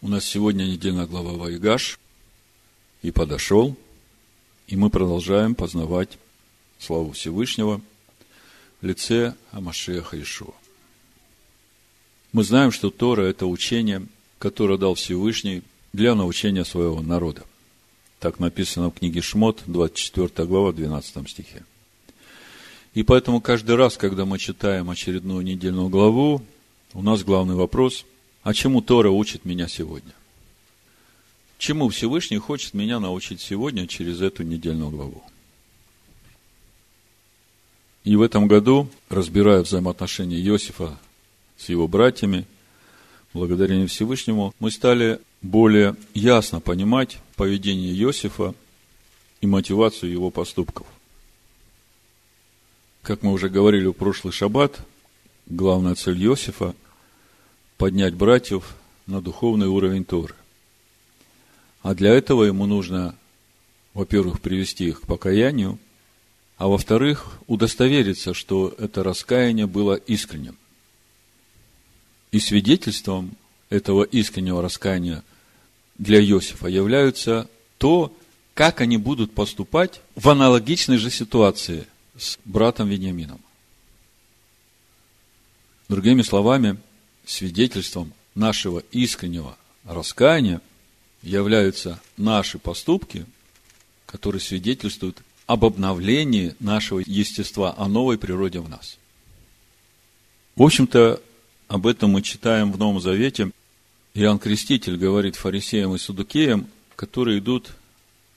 У нас сегодня недельная глава Вайгаш. И подошел, и мы продолжаем познавать славу Всевышнего в лице Амашеха Ишуа. Мы знаем, что Тора – это учение, которое дал Всевышний для научения своего народа. Так написано в книге Шмот, 24 глава, 12 стихе. И поэтому каждый раз, когда мы читаем очередную недельную главу, у нас главный вопрос – а чему Тора учит меня сегодня? Чему Всевышний хочет меня научить сегодня через эту недельную главу? И в этом году, разбирая взаимоотношения Иосифа с его братьями, благодарение Всевышнему, мы стали более ясно понимать поведение Иосифа и мотивацию его поступков. Как мы уже говорили в прошлый шаббат, главная цель Иосифа – поднять братьев на духовный уровень Торы. А для этого ему нужно, во-первых, привести их к покаянию, а во-вторых, удостовериться, что это раскаяние было искренним. И свидетельством этого искреннего раскаяния для Иосифа являются то, как они будут поступать в аналогичной же ситуации с братом Вениамином. Другими словами, свидетельством нашего искреннего раскаяния являются наши поступки, которые свидетельствуют об обновлении нашего естества, о новой природе в нас. В общем-то, об этом мы читаем в Новом Завете. Иоанн Креститель говорит фарисеям и судукеям, которые идут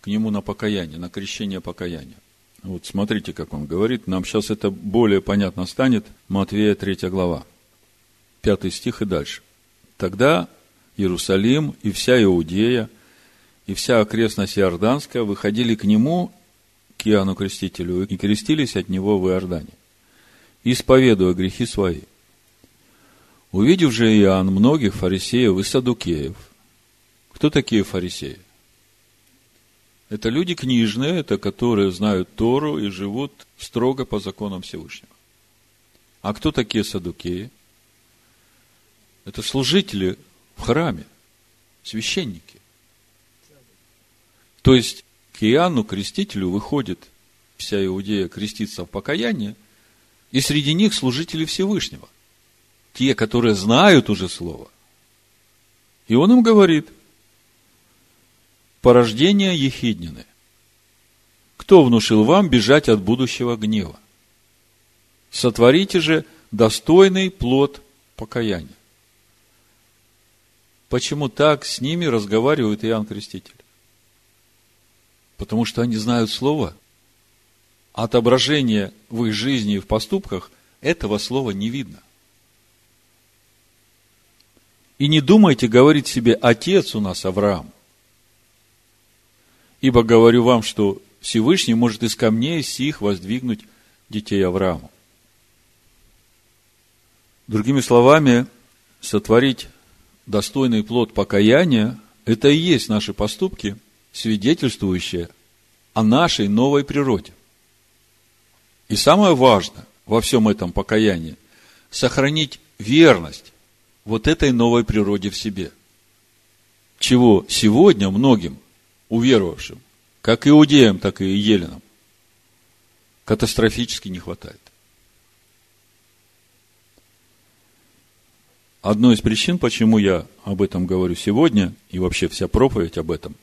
к нему на покаяние, на крещение покаяния. Вот смотрите, как он говорит. Нам сейчас это более понятно станет. Матвея 3 глава пятый стих и дальше. Тогда Иерусалим и вся Иудея, и вся окрестность Иорданская выходили к нему, к Иоанну Крестителю, и крестились от него в Иордане, исповедуя грехи свои. Увидев же Иоанн многих фарисеев и садукеев, кто такие фарисеи? Это люди книжные, это которые знают Тору и живут строго по законам Всевышнего. А кто такие садукеи? Это служители в храме, священники. То есть к Иоанну Крестителю выходит вся Иудея креститься в покаяние, и среди них служители Всевышнего. Те, которые знают уже Слово. И он им говорит, порождение Ехиднины. Кто внушил вам бежать от будущего гнева? Сотворите же достойный плод покаяния. Почему так с ними разговаривает Иоанн Креститель? Потому что они знают Слово. Отображение в их жизни и в поступках этого слова не видно. И не думайте говорить себе, отец у нас Авраам. Ибо говорю вам, что Всевышний может из камней сих воздвигнуть детей Аврааму. Другими словами, сотворить достойный плод покаяния, это и есть наши поступки, свидетельствующие о нашей новой природе. И самое важное во всем этом покаянии – сохранить верность вот этой новой природе в себе. Чего сегодня многим уверовавшим, как иудеям, так и еленам, катастрофически не хватает. Одной из причин, почему я об этом говорю сегодня, и вообще вся проповедь об этом,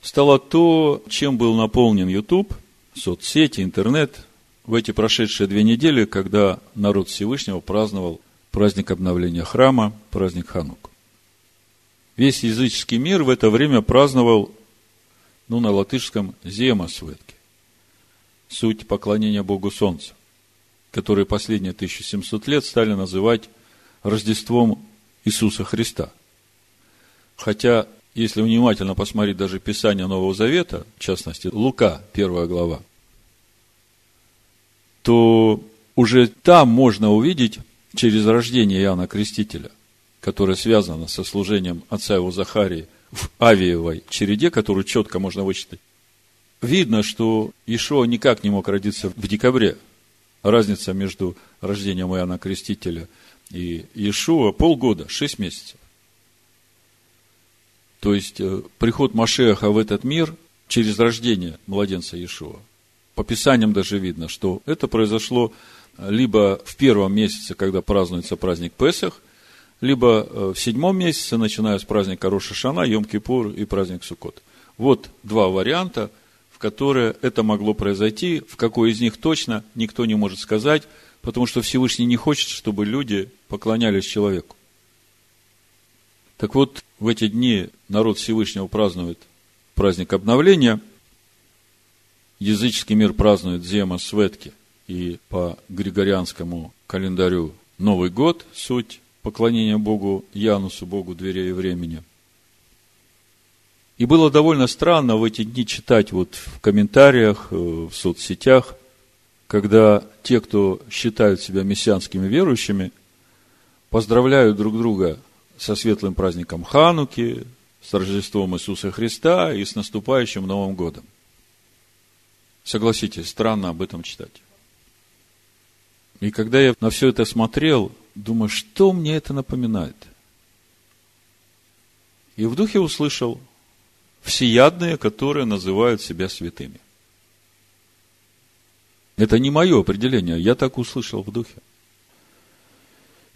стало то, чем был наполнен YouTube, соцсети, интернет в эти прошедшие две недели, когда народ Всевышнего праздновал праздник обновления храма, праздник Ханук. Весь языческий мир в это время праздновал, ну, на латышском, Зема Светки. Суть поклонения Богу Солнца, который последние 1700 лет стали называть Рождеством Иисуса Христа. Хотя, если внимательно посмотреть даже Писание Нового Завета, в частности, Лука, первая глава, то уже там можно увидеть через рождение Иоанна Крестителя, которое связано со служением отца его Захарии в Авиевой череде, которую четко можно вычитать. Видно, что Ишуа никак не мог родиться в декабре. Разница между рождением Иоанна Крестителя – и Иешуа полгода, шесть месяцев. То есть, э, приход Машеха в этот мир через рождение младенца Иешуа. По Писаниям даже видно, что это произошло либо в первом месяце, когда празднуется праздник Песах, либо э, в седьмом месяце, начиная с праздника Роша Шана, Йом-Кипур и праздник Суккот. Вот два варианта, в которые это могло произойти. В какой из них точно, никто не может сказать, потому что Всевышний не хочет, чтобы люди поклонялись человеку. Так вот, в эти дни народ Всевышнего празднует праздник обновления. Языческий мир празднует Зема Светки и по григорианскому календарю Новый год, суть поклонения Богу Янусу, Богу дверей и времени. И было довольно странно в эти дни читать вот в комментариях, э, в соцсетях, когда те, кто считают себя мессианскими верующими, поздравляют друг друга со светлым праздником Хануки, с Рождеством Иисуса Христа и с наступающим Новым Годом. Согласитесь, странно об этом читать. И когда я на все это смотрел, думаю, что мне это напоминает? И в духе услышал всеядные, которые называют себя святыми. Это не мое определение, я так услышал в духе.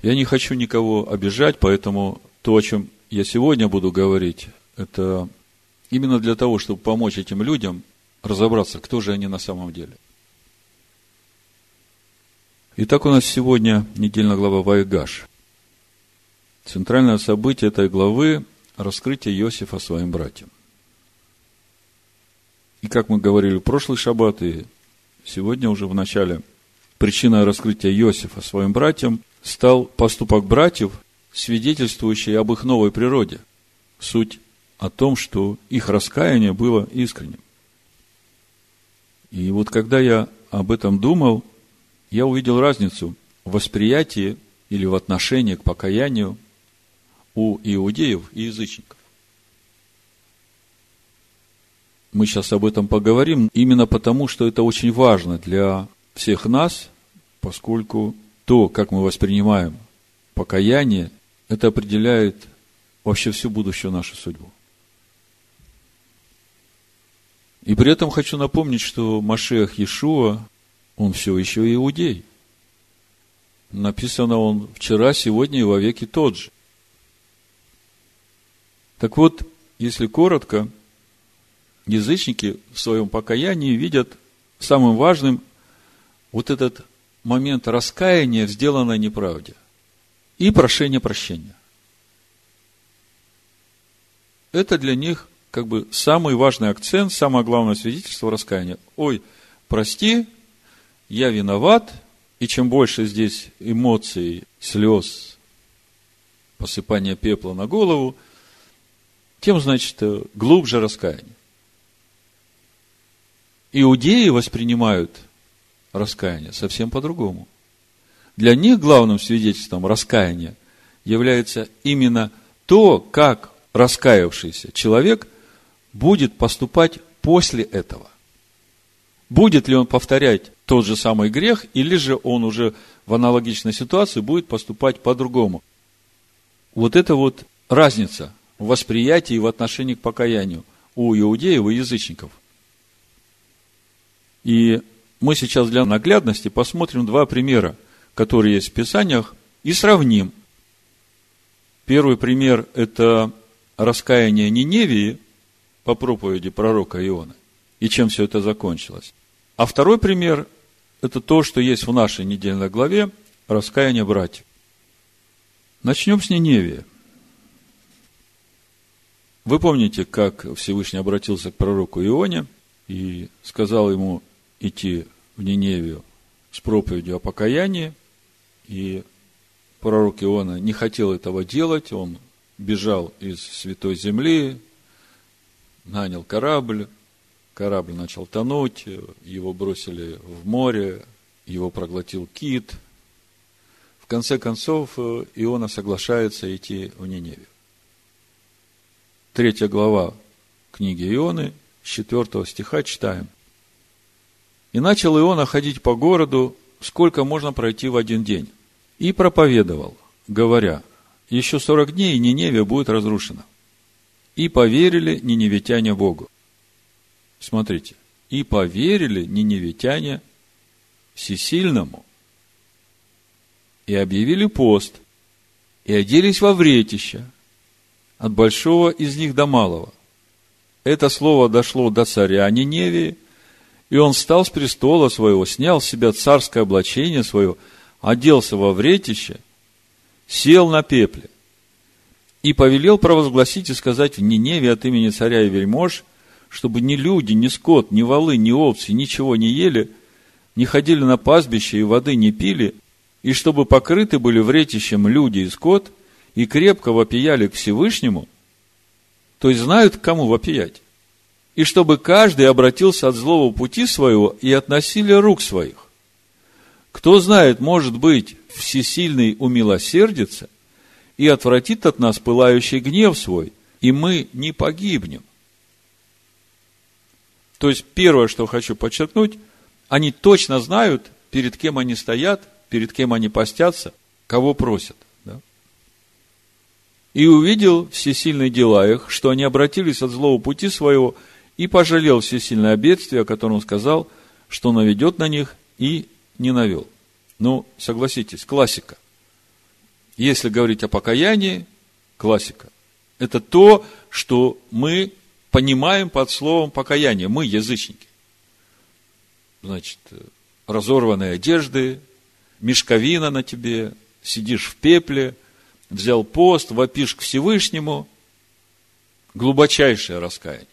Я не хочу никого обижать, поэтому то, о чем я сегодня буду говорить, это именно для того, чтобы помочь этим людям разобраться, кто же они на самом деле – Итак, у нас сегодня недельная глава Вайгаш. Центральное событие этой главы – раскрытие Иосифа своим братьям. И как мы говорили в прошлый шаббат, и сегодня уже в начале, причиной раскрытия Иосифа своим братьям стал поступок братьев, свидетельствующий об их новой природе. Суть о том, что их раскаяние было искренним. И вот когда я об этом думал, я увидел разницу в восприятии или в отношении к покаянию у иудеев и язычников. Мы сейчас об этом поговорим, именно потому, что это очень важно для всех нас, поскольку то, как мы воспринимаем покаяние, это определяет вообще всю будущую нашу судьбу. И при этом хочу напомнить, что Машех Иешуа он все еще иудей. Написано он вчера, сегодня и во веки тот же. Так вот, если коротко, язычники в своем покаянии видят самым важным вот этот момент раскаяния в сделанной неправде и прошения прощения. Это для них как бы самый важный акцент, самое главное свидетельство раскаяния. Ой, прости, я виноват, и чем больше здесь эмоций, слез, посыпания пепла на голову, тем, значит, глубже раскаяние. Иудеи воспринимают раскаяние совсем по-другому. Для них главным свидетельством раскаяния является именно то, как раскаявшийся человек будет поступать после этого. Будет ли он повторять тот же самый грех, или же он уже в аналогичной ситуации будет поступать по-другому. Вот это вот разница в восприятии и в отношении к покаянию у иудеев и язычников. И мы сейчас для наглядности посмотрим два примера, которые есть в Писаниях, и сравним. Первый пример – это раскаяние Ниневии по проповеди пророка Иона, и чем все это закончилось. А второй пример – это то, что есть в нашей недельной главе «Раскаяние братьев». Начнем с Ниневии. Вы помните, как Всевышний обратился к пророку Ионе и сказал ему идти в Ниневию с проповедью о покаянии, и пророк Иона не хотел этого делать, он бежал из святой земли, нанял корабль, корабль начал тонуть, его бросили в море, его проглотил кит. В конце концов, Иона соглашается идти в Ниневию. Третья глава книги Ионы, с 4 стиха читаем. «И начал Иона ходить по городу, сколько можно пройти в один день, и проповедовал, говоря, еще сорок дней, и Ниневия будет разрушена. И поверили ниневитяне Богу. Смотрите. И поверили ниневитяне всесильному. И объявили пост. И оделись во вретище. От большого из них до малого. Это слово дошло до царя Ниневии, и он встал с престола своего, снял с себя царское облачение свое, оделся во вретище, сел на пепле и повелел провозгласить и сказать в Ниневе от имени царя и вельмож, чтобы ни люди, ни скот, ни волы, ни овцы ничего не ели, не ходили на пастбище и воды не пили, и чтобы покрыты были вретищем люди и скот, и крепко вопияли к Всевышнему, то есть знают, к кому вопиять, и чтобы каждый обратился от злого пути своего и относили рук своих. Кто знает, может быть, всесильный умилосердится и отвратит от нас пылающий гнев свой, и мы не погибнем. То есть, первое, что хочу подчеркнуть, они точно знают, перед кем они стоят, перед кем они постятся, кого просят. Да? И увидел всесильные дела их, что они обратились от злого пути своего, и пожалел всесильное бедствие, о котором сказал, что наведет на них, и не навел. Ну, согласитесь, классика. Если говорить о покаянии, классика. Это то, что мы понимаем под словом покаяние. Мы язычники. Значит, разорванные одежды, мешковина на тебе, сидишь в пепле, взял пост, вопишь к Всевышнему, глубочайшее раскаяние.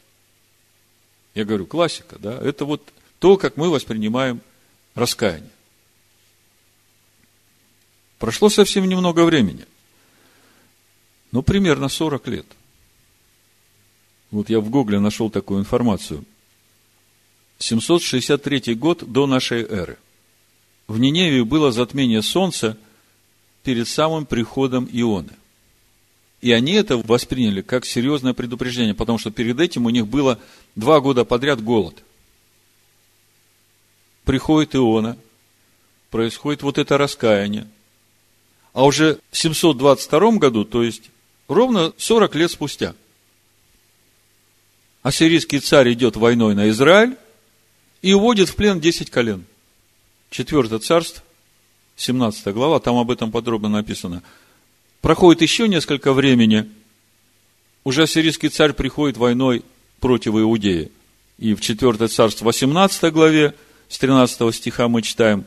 Я говорю, классика, да, это вот то, как мы воспринимаем раскаяние. Прошло совсем немного времени. Ну, примерно 40 лет. Вот я в Гугле нашел такую информацию. 763 год до нашей эры. В Ниневии было затмение солнца перед самым приходом Ионы. И они это восприняли как серьезное предупреждение, потому что перед этим у них было два года подряд голод. Приходит Иона, происходит вот это раскаяние. А уже в 722 году, то есть ровно 40 лет спустя – ассирийский царь идет войной на Израиль и уводит в плен 10 колен. Четвертое царство, 17 глава, там об этом подробно написано. Проходит еще несколько времени, уже ассирийский царь приходит войной против Иудеи. И в 4 царство, 18 главе, с 13 стиха мы читаем,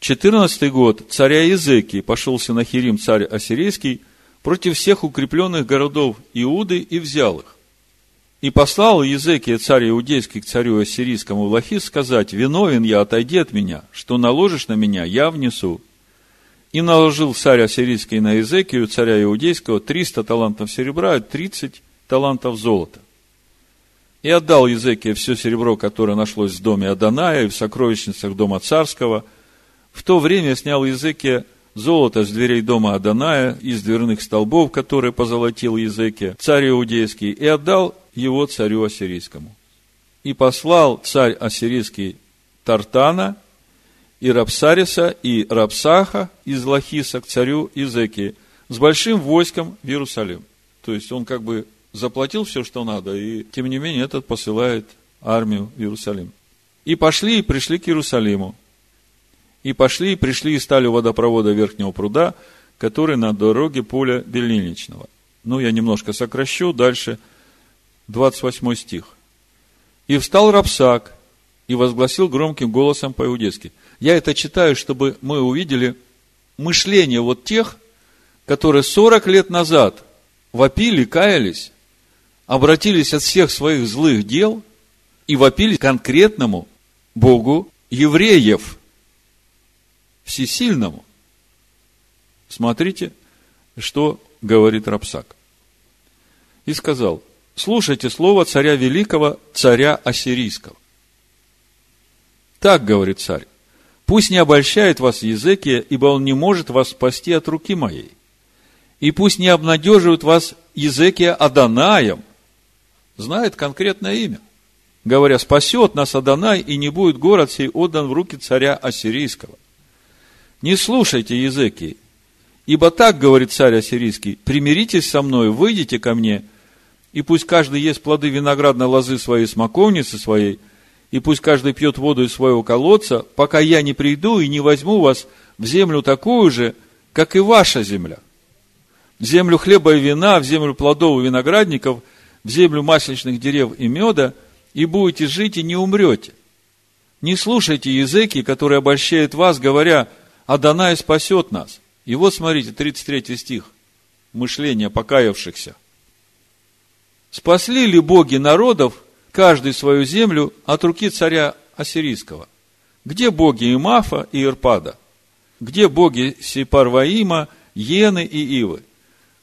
14 год царя Иезекии пошел Синахирим, царь ассирийский, против всех укрепленных городов Иуды и взял их. И послал Езекия, царь иудейский, к царю ассирийскому Лахис сказать, «Виновен я, отойди от меня, что наложишь на меня, я внесу». И наложил царь ассирийский на Езекию, царя иудейского, 300 талантов серебра и 30 талантов золота. И отдал Езекия все серебро, которое нашлось в доме Аданая и в сокровищницах дома царского. В то время снял Езекия золото с дверей дома Аданая, из дверных столбов, которые позолотил Езекия, царь иудейский, и отдал его царю ассирийскому. И послал царь ассирийский Тартана и Рапсариса и Рапсаха из Лахиса к царю Изекии с большим войском в Иерусалим. То есть он как бы заплатил все, что надо, и тем не менее этот посылает армию в Иерусалим. И пошли и пришли к Иерусалиму. И пошли и пришли и стали у водопровода Верхнего пруда, который на дороге поля Белиничного. Ну, я немножко сокращу, дальше – 28 стих. «И встал Рапсак и возгласил громким голосом по-иудейски». Я это читаю, чтобы мы увидели мышление вот тех, которые 40 лет назад вопили, каялись, обратились от всех своих злых дел и вопили конкретному Богу евреев, всесильному. Смотрите, что говорит Рапсак. И сказал, слушайте слово царя великого, царя ассирийского. Так говорит царь. Пусть не обольщает вас Езекия, ибо он не может вас спасти от руки моей. И пусть не обнадеживает вас Езекия Аданаем, знает конкретное имя, говоря, спасет нас Аданай, и не будет город сей отдан в руки царя Ассирийского. Не слушайте Езекии, ибо так говорит царь Ассирийский, примиритесь со мной, выйдите ко мне, и пусть каждый ест плоды виноградной лозы своей смоковницы своей, и пусть каждый пьет воду из своего колодца, пока я не приду и не возьму вас в землю такую же, как и ваша земля. В землю хлеба и вина, в землю плодов и виноградников, в землю масличных дерев и меда, и будете жить и не умрете. Не слушайте языки, которые обольщают вас, говоря, Адонай спасет нас. И вот смотрите, 33 стих, мышление покаявшихся. Спасли ли боги народов, каждый свою землю, от руки царя Ассирийского? Где боги Имафа и Ирпада? Где боги Сипарваима, Йены и Ивы?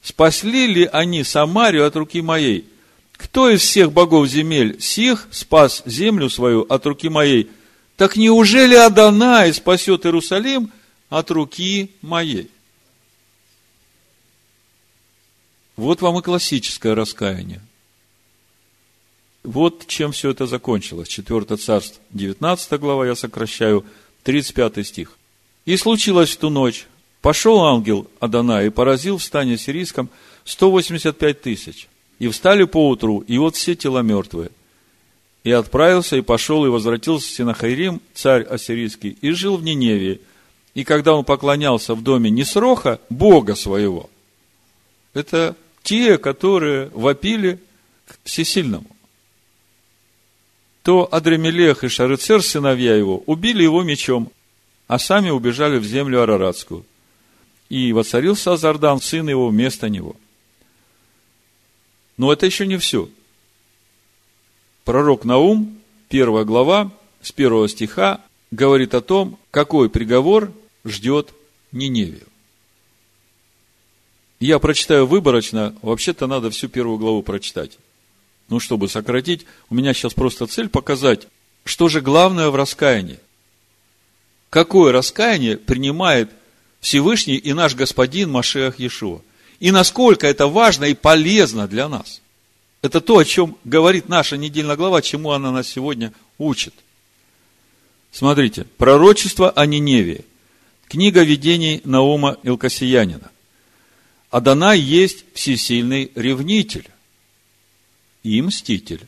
Спасли ли они Самарию от руки моей? Кто из всех богов земель сих спас землю свою от руки моей? Так неужели Адонай спасет Иерусалим от руки моей? Вот вам и классическое раскаяние. Вот чем все это закончилось. 4 царство, 19 глава, я сокращаю, 35 стих. И случилось в ту ночь, пошел ангел Адана и поразил в стане сирийском 185 тысяч. И встали поутру, и вот все тела мертвые. И отправился, и пошел, и возвратился Синахайрим, царь ассирийский, и жил в Ниневии. И когда он поклонялся в доме Несроха, Бога своего, это те, которые вопили к всесильному, то Адремелех и Шарыцер, сыновья его, убили его мечом, а сами убежали в землю Араратскую. И воцарился Азардан, сын его, вместо него. Но это еще не все. Пророк Наум, первая глава, с первого стиха, говорит о том, какой приговор ждет Ниневию. Я прочитаю выборочно, вообще-то надо всю первую главу прочитать. Ну, чтобы сократить, у меня сейчас просто цель показать, что же главное в раскаянии какое раскаяние принимает Всевышний и наш Господин Машех Иешуа. И насколько это важно и полезно для нас. Это то, о чем говорит наша недельная глава, чему она нас сегодня учит. Смотрите, пророчество о Ниневии. Книга видений Наума Илкасиянина. Адонай есть всесильный ревнитель и мститель.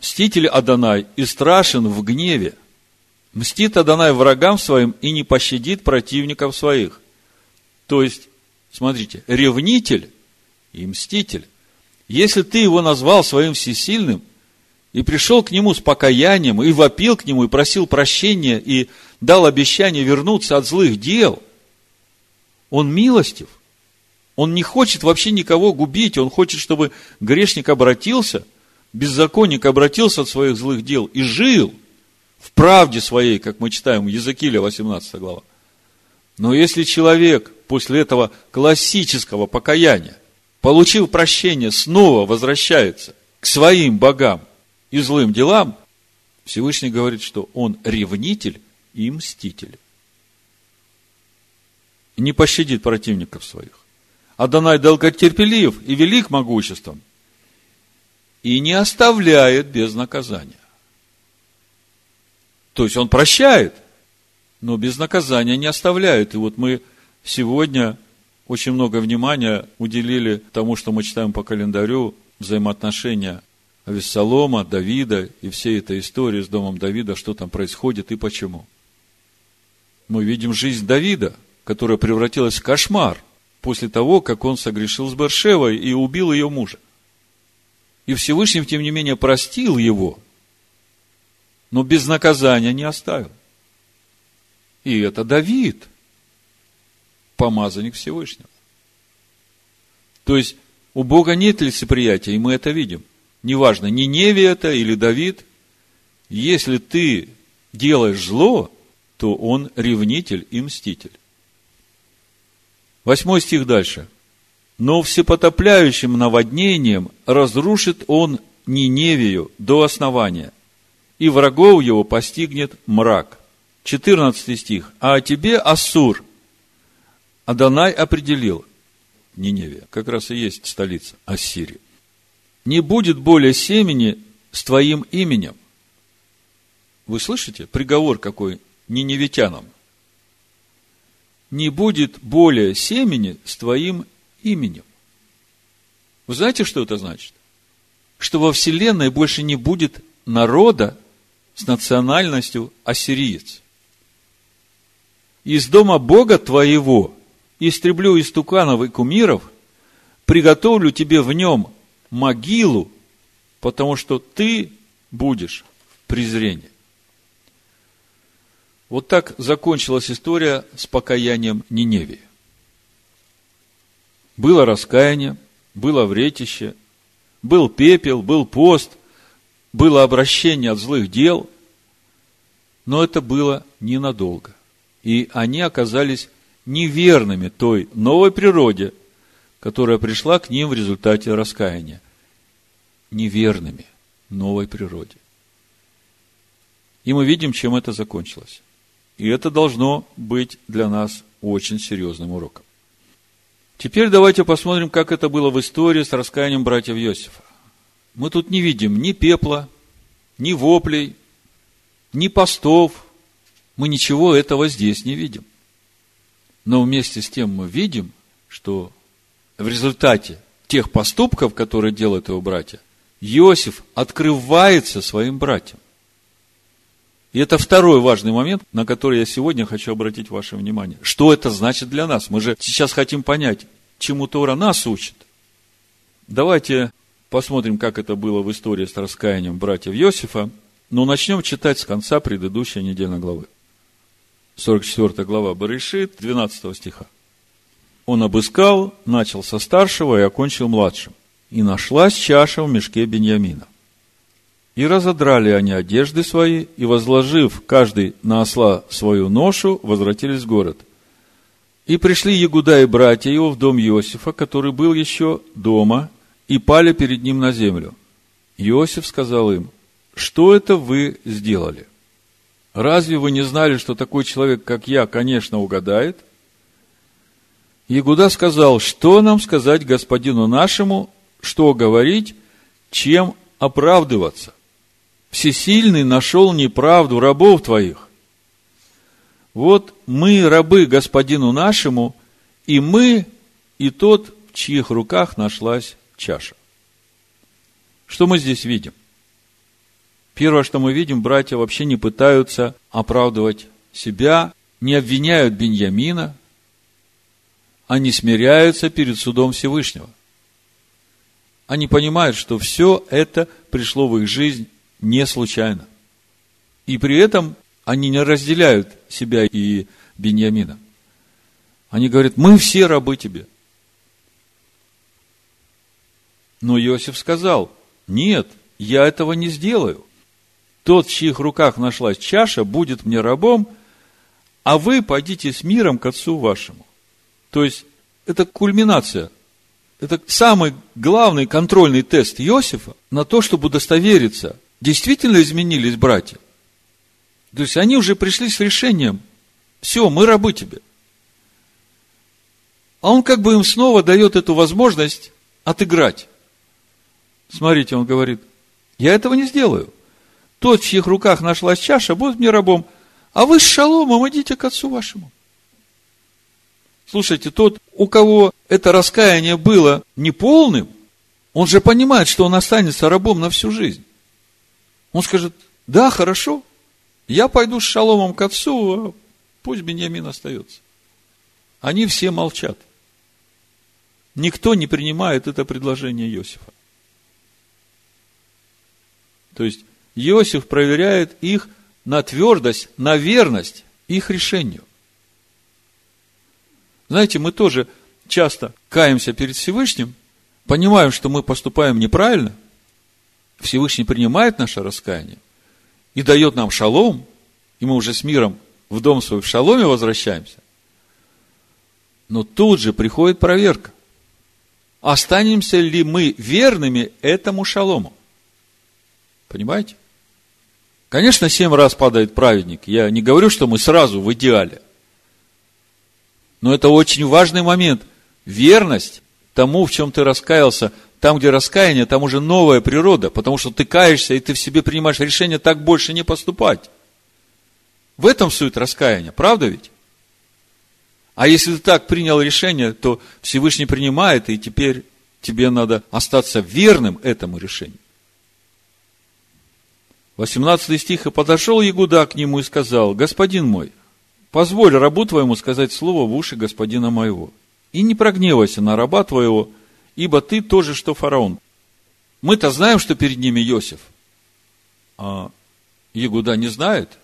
Мститель Адонай и страшен в гневе – Мстит Адонай врагам своим и не пощадит противников своих. То есть, смотрите, ревнитель и мститель. Если ты его назвал своим всесильным, и пришел к нему с покаянием, и вопил к нему, и просил прощения, и дал обещание вернуться от злых дел, он милостив. Он не хочет вообще никого губить, он хочет, чтобы грешник обратился, беззаконник обратился от своих злых дел и жил – в правде своей, как мы читаем в Языкиле 18 глава. Но если человек после этого классического покаяния, получив прощение, снова возвращается к своим богам и злым делам, Всевышний говорит, что он ревнитель и мститель. Не пощадит противников своих. Адонай долготерпелив и велик могуществом, и не оставляет без наказания. То есть он прощает, но без наказания не оставляет. И вот мы сегодня очень много внимания уделили тому, что мы читаем по календарю, взаимоотношения Авессалома, Давида и всей этой истории с домом Давида, что там происходит и почему. Мы видим жизнь Давида, которая превратилась в кошмар после того, как он согрешил с Бершевой и убил ее мужа. И Всевышний, тем не менее, простил его – но без наказания не оставил. И это Давид, помазанник Всевышнего. То есть, у Бога нет лицеприятия, и мы это видим. Неважно, не Неви это или Давид. Если ты делаешь зло, то он ревнитель и мститель. Восьмой стих дальше. Но всепотопляющим наводнением разрушит он Ниневию до основания – и врагов его постигнет мрак. 14 стих. А о тебе, Ассур, Адонай определил, Ниневия, как раз и есть столица Ассирии. Не будет более семени с твоим именем. Вы слышите? Приговор какой ниневитянам. Не будет более семени с твоим именем. Вы знаете, что это значит? Что во Вселенной больше не будет народа с национальностью ассириец. Из дома Бога твоего истреблю истуканов и кумиров, приготовлю тебе в нем могилу, потому что ты будешь в презрении. Вот так закончилась история с покаянием Ниневии. Было раскаяние, было вретище, был пепел, был пост, было обращение от злых дел, но это было ненадолго. И они оказались неверными той новой природе, которая пришла к ним в результате раскаяния. Неверными новой природе. И мы видим, чем это закончилось. И это должно быть для нас очень серьезным уроком. Теперь давайте посмотрим, как это было в истории с раскаянием братьев Иосифа. Мы тут не видим ни пепла, ни воплей, ни постов. Мы ничего этого здесь не видим. Но вместе с тем мы видим, что в результате тех поступков, которые делают его братья, Иосиф открывается своим братьям. И это второй важный момент, на который я сегодня хочу обратить ваше внимание. Что это значит для нас? Мы же сейчас хотим понять, чему Тора нас учит. Давайте посмотрим, как это было в истории с раскаянием братьев Иосифа. Но начнем читать с конца предыдущей недельной главы. 44 глава Барышит, 12 стиха. Он обыскал, начал со старшего и окончил младшим. И нашлась чаша в мешке Беньямина. И разодрали они одежды свои, и, возложив каждый на осла свою ношу, возвратились в город. И пришли Ягуда и братья его в дом Иосифа, который был еще дома, и пали перед ним на землю. Иосиф сказал им, что это вы сделали? Разве вы не знали, что такой человек, как я, конечно, угадает? Ягуда сказал, что нам сказать господину нашему, что говорить, чем оправдываться? Всесильный нашел неправду рабов твоих. Вот мы рабы господину нашему, и мы, и тот, в чьих руках нашлась чаша. Что мы здесь видим? Первое, что мы видим, братья вообще не пытаются оправдывать себя, не обвиняют Беньямина, они смиряются перед судом Всевышнего. Они понимают, что все это пришло в их жизнь не случайно. И при этом они не разделяют себя и Беньямина. Они говорят, мы все рабы тебе. Но Иосиф сказал, нет, я этого не сделаю. Тот, в чьих руках нашлась чаша, будет мне рабом, а вы пойдите с миром к отцу вашему. То есть, это кульминация. Это самый главный контрольный тест Иосифа на то, чтобы удостовериться – действительно изменились братья. То есть они уже пришли с решением, все, мы рабы тебе. А он как бы им снова дает эту возможность отыграть. Смотрите, он говорит, я этого не сделаю. Тот, в чьих руках нашлась чаша, будет мне рабом, а вы с шаломом идите к отцу вашему. Слушайте, тот, у кого это раскаяние было неполным, он же понимает, что он останется рабом на всю жизнь. Он скажет, да, хорошо, я пойду с шаломом к отцу, а пусть Беньямин остается. Они все молчат. Никто не принимает это предложение Иосифа. То есть, Иосиф проверяет их на твердость, на верность их решению. Знаете, мы тоже часто каемся перед Всевышним, понимаем, что мы поступаем неправильно – Всевышний принимает наше раскаяние и дает нам шалом, и мы уже с миром в дом свой в шаломе возвращаемся. Но тут же приходит проверка. Останемся ли мы верными этому шалому? Понимаете? Конечно, семь раз падает праведник. Я не говорю, что мы сразу в идеале. Но это очень важный момент. Верность тому, в чем ты раскаялся, там, где раскаяние, там уже новая природа, потому что ты каешься, и ты в себе принимаешь решение так больше не поступать. В этом суть раскаяния, правда ведь? А если ты так принял решение, то Всевышний принимает, и теперь тебе надо остаться верным этому решению. 18 стих. «И подошел Ягуда к нему и сказал, Господин мой, позволь рабу твоему сказать слово в уши господина моего, и не прогневайся на раба твоего, ибо ты тоже, что фараон. Мы-то знаем, что перед ними Иосиф, а Ягуда не знает.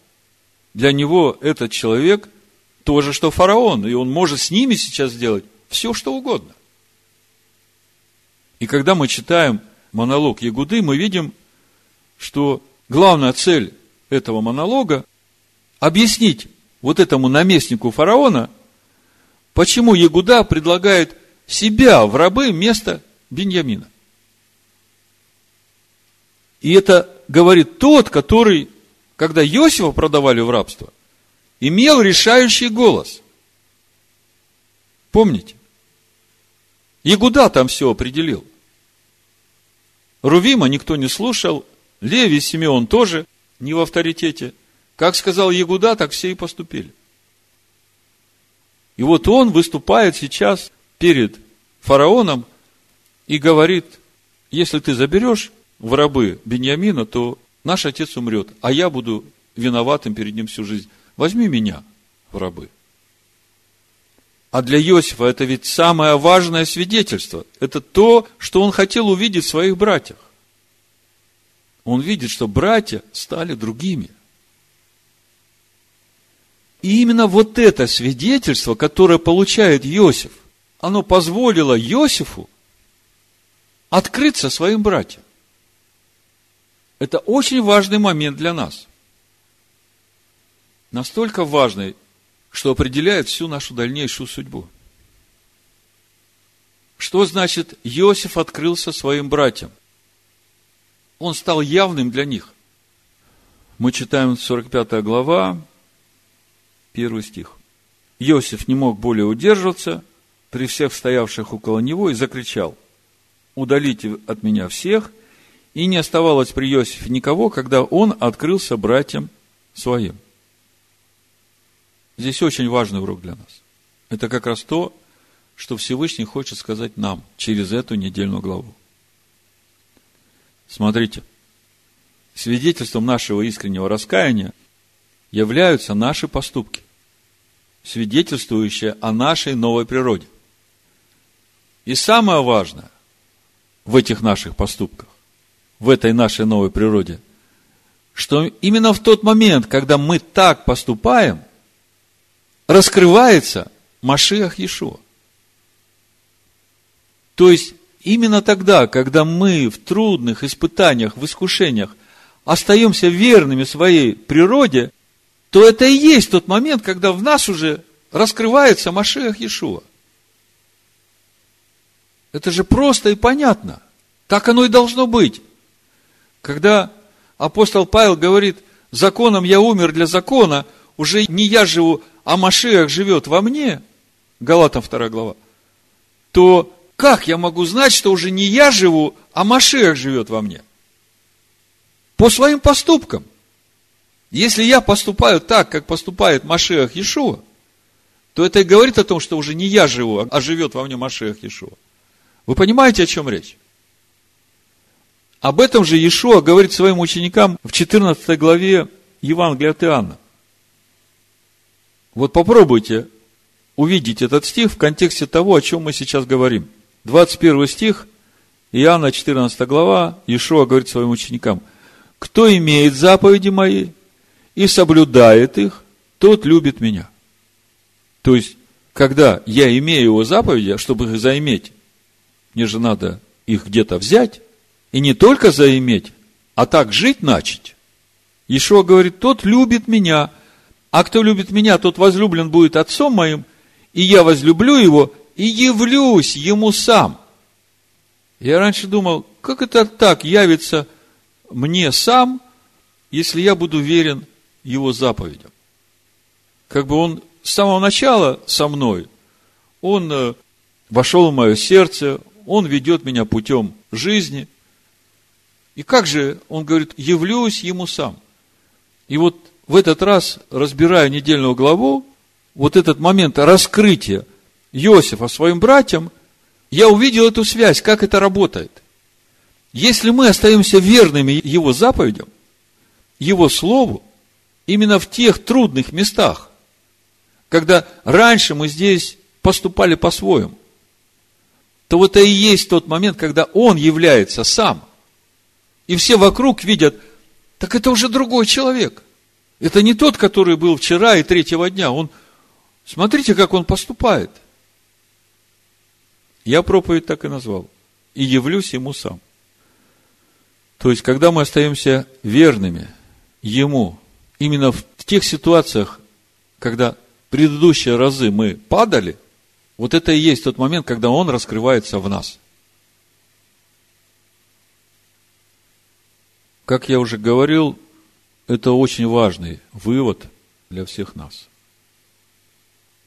Для него этот человек тоже, что фараон, и он может с ними сейчас сделать все, что угодно. И когда мы читаем монолог Ягуды, мы видим, что главная цель этого монолога – объяснить вот этому наместнику фараона, почему Ягуда предлагает себя в рабы вместо Беньямина. И это говорит тот, который, когда Иосифа продавали в рабство, имел решающий голос. Помните? Ягуда там все определил. Рувима никто не слушал, Леви, Симеон тоже не в авторитете. Как сказал Ягуда, так все и поступили. И вот он выступает сейчас перед фараоном и говорит, если ты заберешь в рабы Беньямина, то наш отец умрет, а я буду виноватым перед ним всю жизнь. Возьми меня в рабы. А для Иосифа это ведь самое важное свидетельство. Это то, что он хотел увидеть в своих братьях. Он видит, что братья стали другими. И именно вот это свидетельство, которое получает Иосиф, оно позволило Иосифу открыться своим братьям. Это очень важный момент для нас. Настолько важный, что определяет всю нашу дальнейшую судьбу. Что значит Иосиф открылся своим братьям? Он стал явным для них. Мы читаем 45 глава, первый стих. Иосиф не мог более удерживаться при всех стоявших около него и закричал, удалите от меня всех, и не оставалось при Иосифе никого, когда он открылся братьям своим. Здесь очень важный урок для нас. Это как раз то, что Всевышний хочет сказать нам через эту недельную главу. Смотрите, свидетельством нашего искреннего раскаяния являются наши поступки, свидетельствующие о нашей новой природе. И самое важное в этих наших поступках, в этой нашей новой природе, что именно в тот момент, когда мы так поступаем – раскрывается Машиах Иешуа. То есть, именно тогда, когда мы в трудных испытаниях, в искушениях остаемся верными своей природе, то это и есть тот момент, когда в нас уже раскрывается Машиах Иешуа. Это же просто и понятно. Так оно и должно быть. Когда апостол Павел говорит, законом я умер для закона, уже не я живу, а Машиах живет во мне, Галатам 2 глава, то как я могу знать, что уже не я живу, а Машиах живет во мне? По своим поступкам. Если я поступаю так, как поступает Машиах Иешуа, то это и говорит о том, что уже не я живу, а живет во мне Машиах Иешуа. Вы понимаете, о чем речь? Об этом же Иешуа говорит своим ученикам в 14 главе Евангелия от Иоанна. Вот попробуйте увидеть этот стих в контексте того, о чем мы сейчас говорим. 21 стих, Иоанна 14 глава, Иешуа говорит своим ученикам, кто имеет заповеди мои и соблюдает их, тот любит меня. То есть, когда я имею его заповеди, чтобы их заиметь, мне же надо их где-то взять, и не только заиметь, а так жить начать. Ишуа говорит, тот любит меня – а кто любит меня, тот возлюблен будет отцом моим, и я возлюблю его, и явлюсь ему сам. Я раньше думал, как это так явится мне сам, если я буду верен его заповедям? Как бы он с самого начала со мной, он э, вошел в мое сердце, он ведет меня путем жизни. И как же, он говорит, явлюсь ему сам. И вот в этот раз, разбирая недельную главу, вот этот момент раскрытия Иосифа своим братьям, я увидел эту связь, как это работает. Если мы остаемся верными Его заповедям, Его Слову, именно в тех трудных местах, когда раньше мы здесь поступали по-своему, то вот это и есть тот момент, когда Он является сам. И все вокруг видят, так это уже другой человек. Это не тот, который был вчера и третьего дня. Он, смотрите, как он поступает. Я проповедь так и назвал. И явлюсь ему сам. То есть, когда мы остаемся верными ему, именно в тех ситуациях, когда предыдущие разы мы падали, вот это и есть тот момент, когда он раскрывается в нас. Как я уже говорил, это очень важный вывод для всех нас.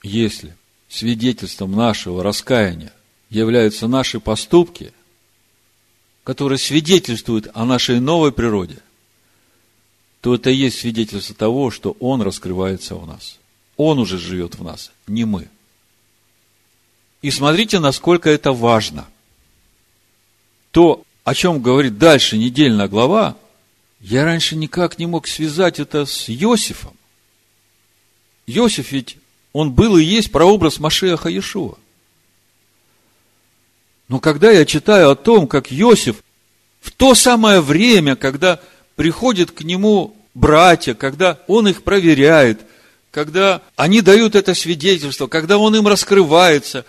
Если свидетельством нашего раскаяния являются наши поступки, которые свидетельствуют о нашей новой природе, то это и есть свидетельство того, что Он раскрывается в нас. Он уже живет в нас, не мы. И смотрите, насколько это важно. То, о чем говорит дальше недельная глава, я раньше никак не мог связать это с Иосифом. Иосиф ведь, он был и есть прообраз Машеха Иешуа. Но когда я читаю о том, как Иосиф в то самое время, когда приходят к нему братья, когда он их проверяет, когда они дают это свидетельство, когда он им раскрывается,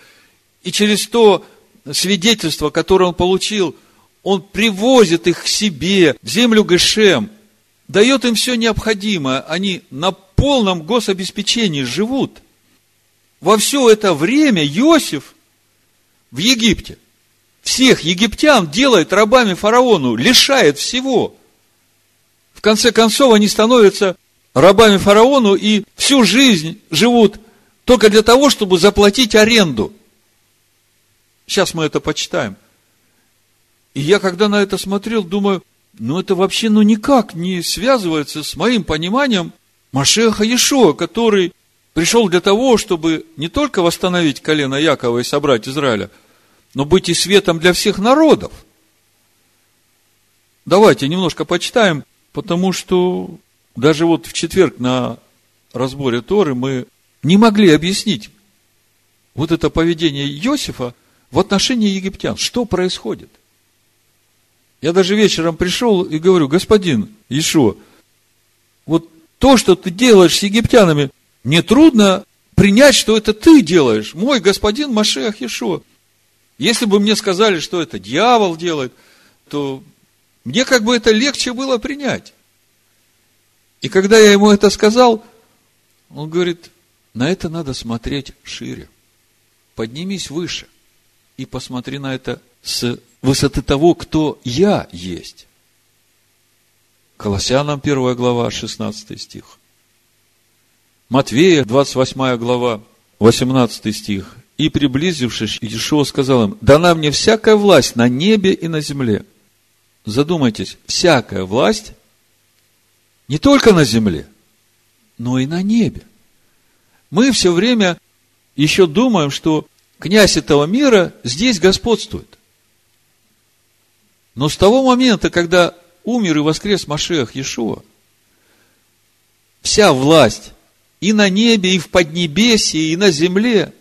и через то свидетельство, которое он получил – он привозит их к себе, в землю Гешем, дает им все необходимое. Они на полном гособеспечении живут. Во все это время Иосиф в Египте всех египтян делает рабами фараону, лишает всего. В конце концов, они становятся рабами фараону и всю жизнь живут только для того, чтобы заплатить аренду. Сейчас мы это почитаем. И я, когда на это смотрел, думаю, ну это вообще ну никак не связывается с моим пониманием Машеха Иешуа, который пришел для того, чтобы не только восстановить колено Якова и собрать Израиля, но быть и светом для всех народов. Давайте немножко почитаем, потому что даже вот в четверг на разборе Торы мы не могли объяснить вот это поведение Иосифа в отношении египтян. Что происходит? Я даже вечером пришел и говорю, господин Ишо, вот то, что ты делаешь с египтянами, мне трудно принять, что это ты делаешь, мой господин Машех Ишо. Если бы мне сказали, что это дьявол делает, то мне как бы это легче было принять. И когда я ему это сказал, он говорит, на это надо смотреть шире. Поднимись выше и посмотри на это с высоты того, кто я есть. Колоссянам 1 глава, 16 стих. Матвея, 28 глава, 18 стих. И приблизившись, Иешуа сказал им, дана мне всякая власть на небе и на земле. Задумайтесь, всякая власть не только на земле, но и на небе. Мы все время еще думаем, что князь этого мира здесь господствует. Но с того момента, когда умер и воскрес Машех Иешуа, вся власть и на небе, и в Поднебесье, и на земле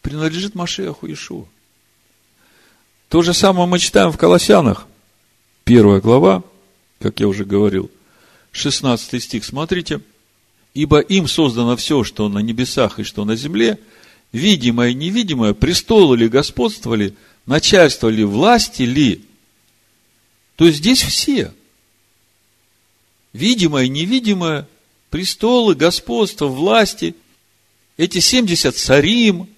принадлежит Машеху Иешуа. То же самое мы читаем в Колоссянах. Первая глава, как я уже говорил, 16 стих. Смотрите. «Ибо им создано все, что на небесах и что на земле, видимое и невидимое, престолы ли, господство ли, начальство ли, власти ли, то здесь все. Видимое, невидимое, престолы, господство, власти, эти 70 царим,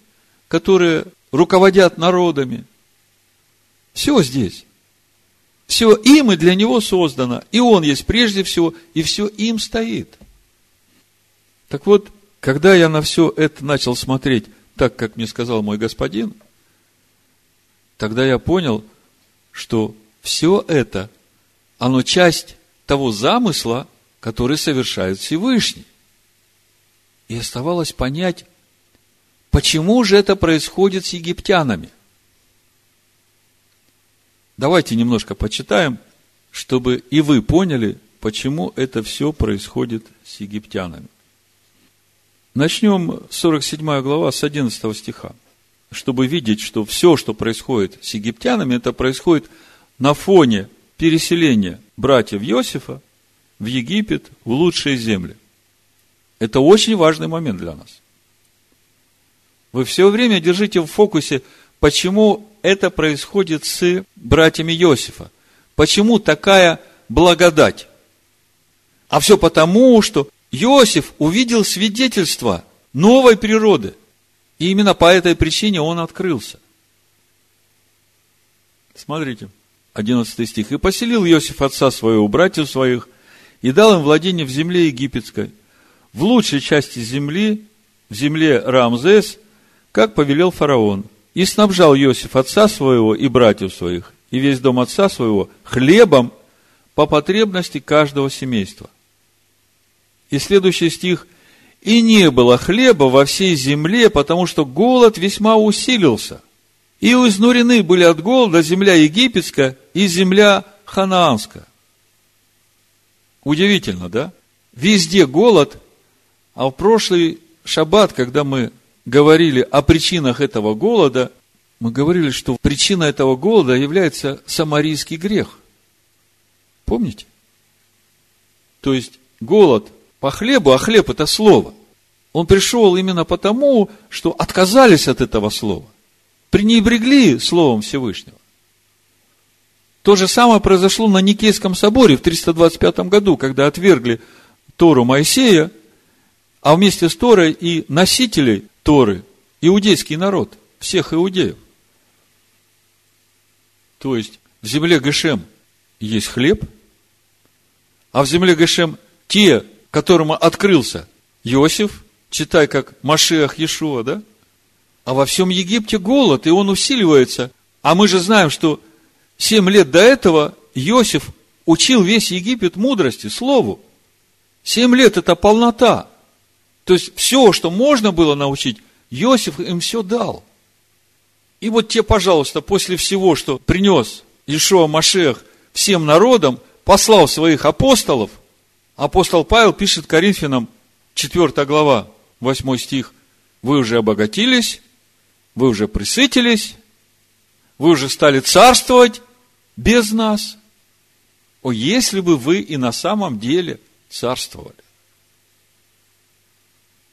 которые руководят народами. Все здесь. Все им и для него создано. И он есть прежде всего, и все им стоит. Так вот, когда я на все это начал смотреть так, как мне сказал мой господин, тогда я понял, что все это, оно часть того замысла, который совершает Всевышний. И оставалось понять, почему же это происходит с египтянами. Давайте немножко почитаем, чтобы и вы поняли, почему это все происходит с египтянами. Начнем 47 глава с 11 стиха, чтобы видеть, что все, что происходит с египтянами, это происходит на фоне переселения братьев Иосифа в Египет, в лучшие земли. Это очень важный момент для нас. Вы все время держите в фокусе, почему это происходит с братьями Иосифа. Почему такая благодать? А все потому, что Иосиф увидел свидетельство новой природы. И именно по этой причине он открылся. Смотрите, 11 стих. «И поселил Иосиф отца своего, братьев своих, и дал им владение в земле египетской, в лучшей части земли, в земле Рамзес, как повелел фараон. И снабжал Иосиф отца своего и братьев своих, и весь дом отца своего хлебом по потребности каждого семейства. И следующий стих. И не было хлеба во всей земле, потому что голод весьма усилился. И изнурены были от голода земля египетская и земля ханаанская. Удивительно, да? Везде голод, а в прошлый шаббат, когда мы говорили о причинах этого голода, мы говорили, что причина этого голода является самарийский грех. Помните? То есть, голод по хлебу, а хлеб это слово. Он пришел именно потому, что отказались от этого слова. Пренебрегли словом Всевышнего. То же самое произошло на Никейском соборе в 325 году, когда отвергли Тору Моисея, а вместе с Торой и носителей Торы, иудейский народ, всех иудеев. То есть, в земле Гешем есть хлеб, а в земле Гешем те которому открылся Иосиф, читай как Машиах Иешуа, да? А во всем Египте голод, и он усиливается. А мы же знаем, что семь лет до этого Иосиф учил весь Египет мудрости, слову. Семь лет – это полнота. То есть, все, что можно было научить, Иосиф им все дал. И вот те, пожалуйста, после всего, что принес Ишуа Машех всем народам, послал своих апостолов – Апостол Павел пишет Коринфянам, 4 глава, 8 стих, вы уже обогатились, вы уже присытились, вы уже стали царствовать без нас. О, если бы вы и на самом деле царствовали.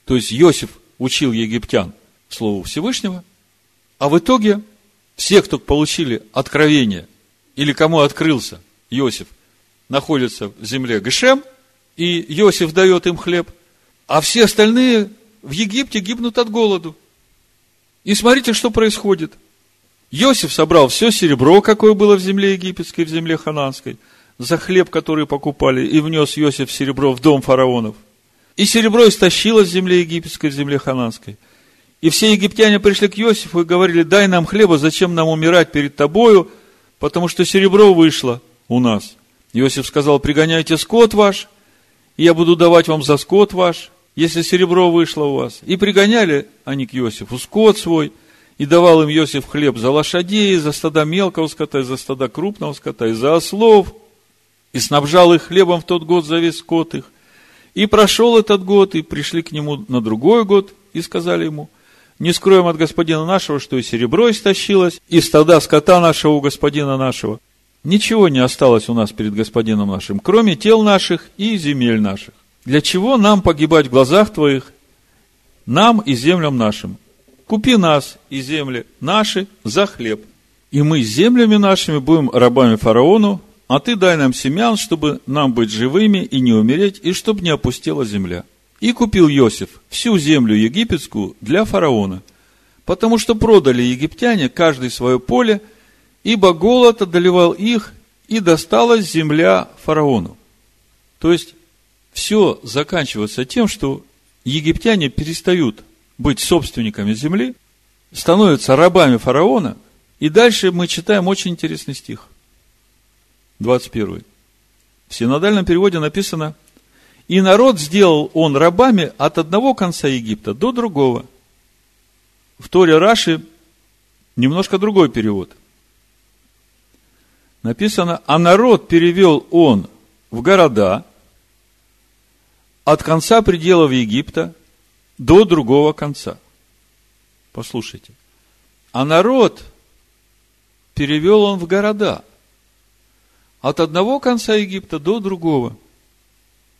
То есть Иосиф учил египтян Слову Всевышнего, а в итоге все, кто получили откровение, или кому открылся Иосиф, находятся в земле Гешем – и Иосиф дает им хлеб, а все остальные в Египте гибнут от голоду. И смотрите, что происходит. Иосиф собрал все серебро, какое было в земле египетской, в земле хананской, за хлеб, который покупали, и внес Иосиф серебро в дом фараонов. И серебро истощилось в земле египетской, в земле хананской. И все египтяне пришли к Иосифу и говорили, дай нам хлеба, зачем нам умирать перед тобою, потому что серебро вышло у нас. Иосиф сказал, пригоняйте скот ваш, и я буду давать вам за скот ваш, если серебро вышло у вас. И пригоняли они к Иосифу скот свой, и давал им Иосиф хлеб за лошадей, за стада мелкого скота, за стада крупного скота, и за ослов, и снабжал их хлебом в тот год за весь скот их. И прошел этот год, и пришли к нему на другой год, и сказали ему, не скроем от господина нашего, что и серебро истощилось, и стада скота нашего у господина нашего. Ничего не осталось у нас перед Господином нашим, кроме тел наших и земель наших. Для чего нам погибать в глазах Твоих, нам и землям нашим? Купи нас и земли наши за хлеб, и мы с землями нашими будем рабами фараону, а ты дай нам семян, чтобы нам быть живыми и не умереть, и чтобы не опустела земля. И купил Иосиф всю землю египетскую для фараона, потому что продали египтяне каждый свое поле – ибо голод одолевал их, и досталась земля фараону. То есть, все заканчивается тем, что египтяне перестают быть собственниками земли, становятся рабами фараона, и дальше мы читаем очень интересный стих. 21. В синодальном переводе написано, «И народ сделал он рабами от одного конца Египта до другого». В Торе Раши немножко другой перевод – написано, а народ перевел он в города от конца пределов Египта до другого конца. Послушайте. А народ перевел он в города. От одного конца Египта до другого.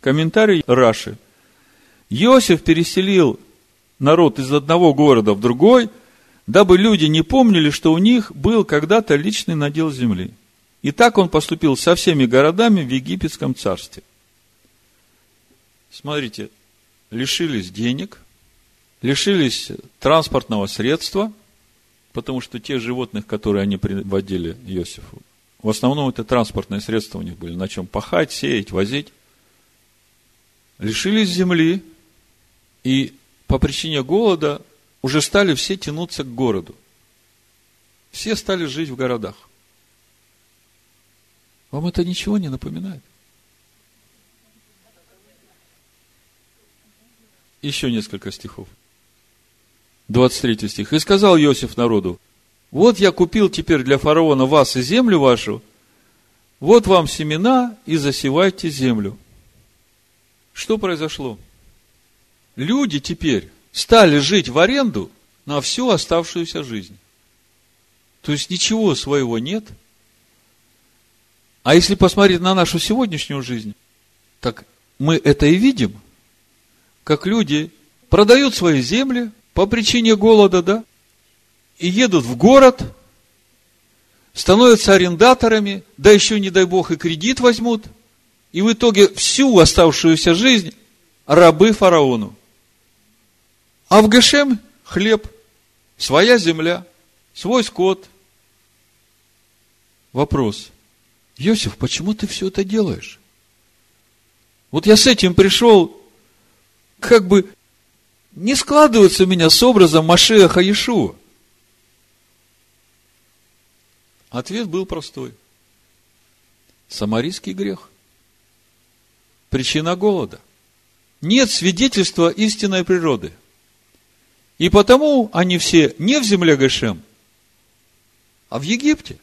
Комментарий Раши. Иосиф переселил народ из одного города в другой, дабы люди не помнили, что у них был когда-то личный надел земли. И так он поступил со всеми городами в египетском царстве. Смотрите, лишились денег, лишились транспортного средства, потому что те животных, которые они приводили Иосифу, в основном это транспортные средства у них были, на чем пахать, сеять, возить. Лишились земли, и по причине голода уже стали все тянуться к городу. Все стали жить в городах. Вам это ничего не напоминает? Еще несколько стихов. 23 стих. «И сказал Иосиф народу, вот я купил теперь для фараона вас и землю вашу, вот вам семена, и засевайте землю». Что произошло? Люди теперь стали жить в аренду на всю оставшуюся жизнь. То есть ничего своего нет. А если посмотреть на нашу сегодняшнюю жизнь, так мы это и видим, как люди продают свои земли, по причине голода, да, и едут в город, становятся арендаторами, да еще, не дай бог, и кредит возьмут, и в итоге всю оставшуюся жизнь рабы фараону. А в Гешем хлеб, своя земля, свой скот. Вопрос. Иосиф, почему ты все это делаешь? Вот я с этим пришел, как бы не складывается у меня с образом Машеха Иешуа. Ответ был простой. Самарийский грех. Причина голода. Нет свидетельства истинной природы. И потому они все не в земле Гашем, а в Египте.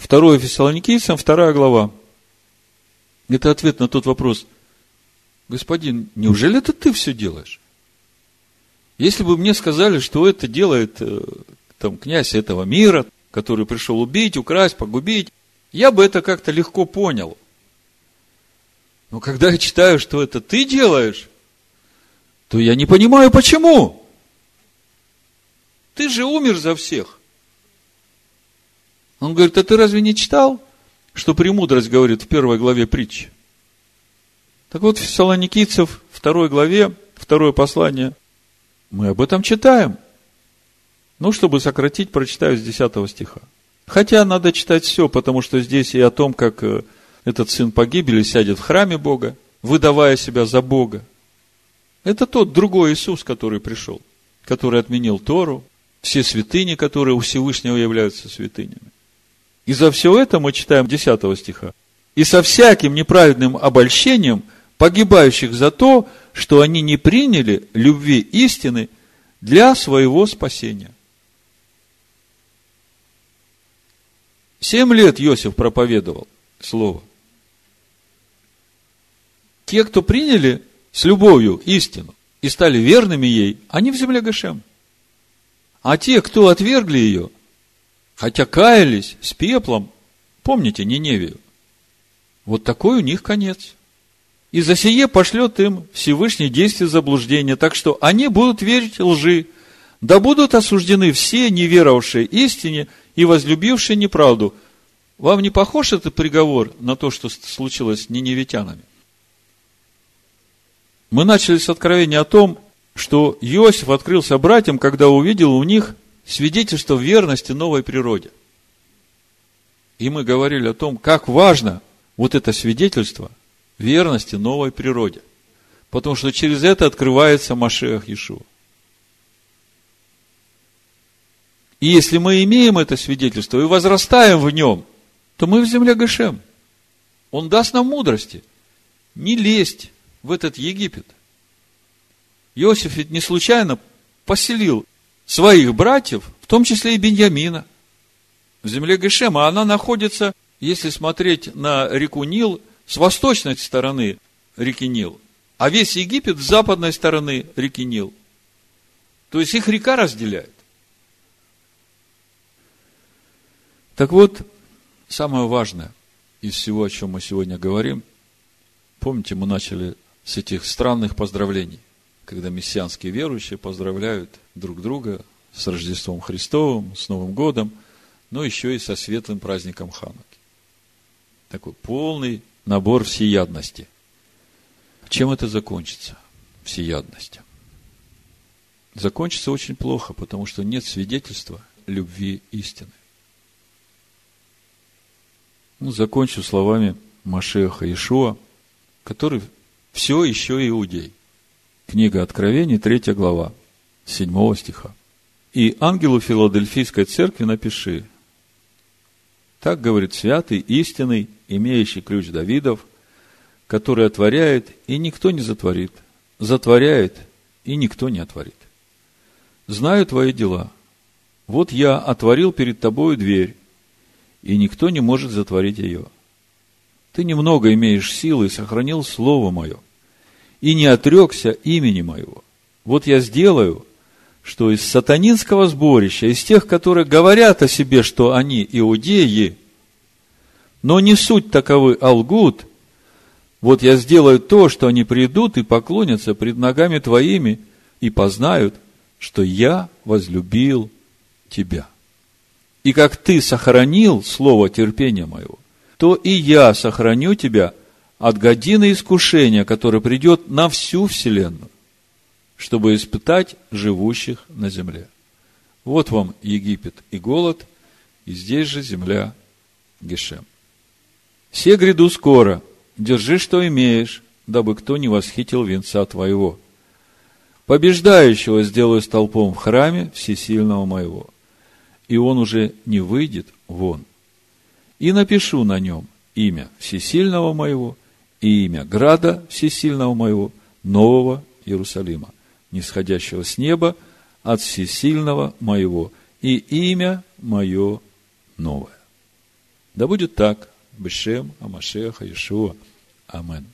Второе Фессалоникийцам, вторая глава. Это ответ на тот вопрос – господин, неужели это ты все делаешь? Если бы мне сказали, что это делает э, там, князь этого мира, который пришел убить, украсть, погубить, я бы это как-то легко понял. Но когда я читаю, что это ты делаешь, то я не понимаю, почему. Ты же умер за всех. Он говорит, а ты разве не читал, что премудрость говорит в первой главе притчи? Так вот, в второй главе, второе послание, мы об этом читаем. Ну, чтобы сократить, прочитаю с 10 стиха. Хотя надо читать все, потому что здесь и о том, как э, этот сын погибели сядет в храме Бога, выдавая себя за Бога. Это тот другой Иисус, который пришел, который отменил Тору, все святыни, которые у Всевышнего являются святынями. И за все это мы читаем 10 стиха. И со всяким неправедным обольщением – погибающих за то, что они не приняли любви истины для своего спасения. Семь лет Иосиф проповедовал Слово. Те, кто приняли с любовью истину и стали верными ей, они в земле Гошем. А те, кто отвергли ее, хотя каялись с пеплом, помните Ниневию, вот такой у них конец – и за сие пошлет им Всевышний действие заблуждения, так что они будут верить лжи, да будут осуждены все неверовавшие истине и возлюбившие неправду. Вам не похож этот приговор на то, что случилось с ниневитянами? Мы начали с откровения о том, что Иосиф открылся братьям, когда увидел у них свидетельство верности новой природе. И мы говорили о том, как важно вот это свидетельство – верности новой природе. Потому что через это открывается Машех Иешуа. И если мы имеем это свидетельство и возрастаем в нем, то мы в земле Гошем. Он даст нам мудрости. Не лезть в этот Египет. Иосиф ведь не случайно поселил своих братьев, в том числе и Беньямина. в земле Гешема. Она находится, если смотреть на реку Нил, с восточной стороны реки Нил, а весь Египет с западной стороны реки Нил. То есть их река разделяет. Так вот, самое важное из всего, о чем мы сегодня говорим, помните, мы начали с этих странных поздравлений, когда мессианские верующие поздравляют друг друга с Рождеством Христовым, с Новым годом, но еще и со светлым праздником Хануки. Такой полный набор всеядности. Чем это закончится? Всеядность. Закончится очень плохо, потому что нет свидетельства любви истины. Ну, закончу словами Машеха Ишуа, который все еще иудей. Книга Откровений, 3 глава, 7 стиха. И ангелу Филадельфийской церкви напиши. Так говорит святый, истинный, имеющий ключ Давидов, который отворяет, и никто не затворит, затворяет, и никто не отворит. Знаю твои дела. Вот я отворил перед тобою дверь, и никто не может затворить ее. Ты немного имеешь силы и сохранил слово мое, и не отрекся имени моего. Вот я сделаю, что из сатанинского сборища, из тех, которые говорят о себе, что они иудеи, но не суть таковы, а лгут, вот я сделаю то, что они придут и поклонятся пред ногами твоими и познают, что я возлюбил тебя. И как ты сохранил слово терпения моего, то и я сохраню тебя от годины искушения, которое придет на всю вселенную чтобы испытать живущих на земле. Вот вам Египет и голод, и здесь же земля Гешем. Все гряду скоро, держи, что имеешь, дабы кто не восхитил венца твоего. Побеждающего сделаю столпом в храме всесильного моего, и он уже не выйдет вон. И напишу на нем имя всесильного моего и имя града всесильного моего, нового Иерусалима нисходящего с неба, от всесильного моего, и имя мое новое. Да будет так, Бешем, Амашеха, Иешуа. Амин.